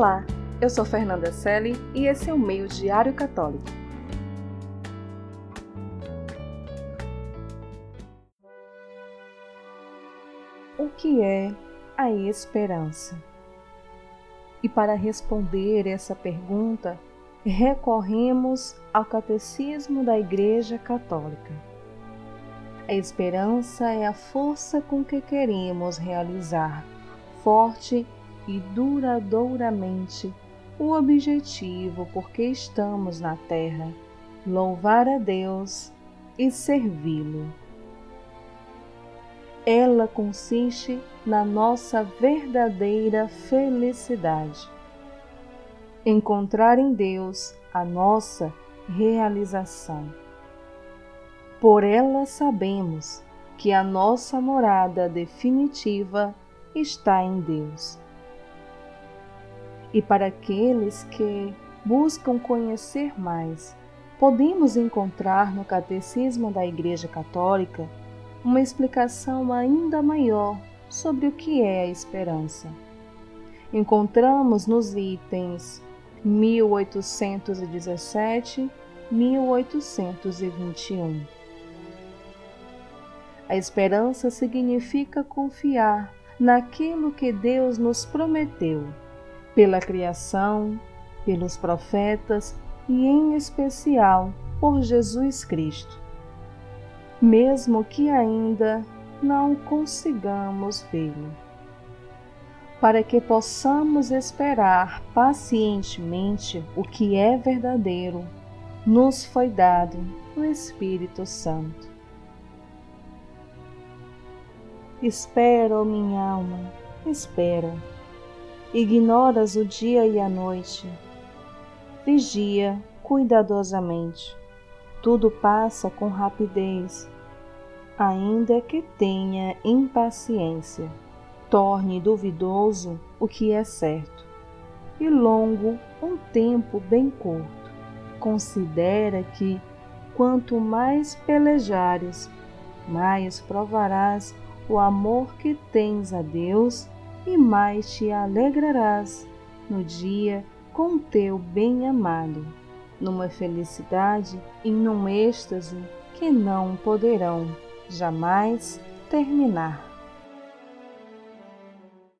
Olá, eu sou Fernanda Selle e esse é o Meio Diário Católico. O que é a esperança? E para responder essa pergunta, recorremos ao Catecismo da Igreja Católica. A esperança é a força com que queremos realizar forte e duradouramente o objetivo por que estamos na Terra, louvar a Deus e servi-lo. Ela consiste na nossa verdadeira felicidade. Encontrar em Deus a nossa realização. Por ela sabemos que a nossa morada definitiva está em Deus. E para aqueles que buscam conhecer mais, podemos encontrar no Catecismo da Igreja Católica uma explicação ainda maior sobre o que é a esperança. Encontramos nos itens 1817 1821. A esperança significa confiar naquilo que Deus nos prometeu, pela criação, pelos profetas e, em especial, por Jesus Cristo. Mesmo que ainda não consigamos vê-lo. Para que possamos esperar pacientemente o que é verdadeiro, nos foi dado o Espírito Santo Espera, minha alma, espera. Ignoras o dia e a noite. Vigia cuidadosamente. Tudo passa com rapidez, ainda que tenha impaciência. Torne duvidoso o que é certo, e longo um tempo bem curto. Considera que, quanto mais pelejares, mais provarás o amor que tens a Deus e mais te alegrarás no dia com teu bem-amado, numa felicidade e num êxtase que não poderão jamais terminar.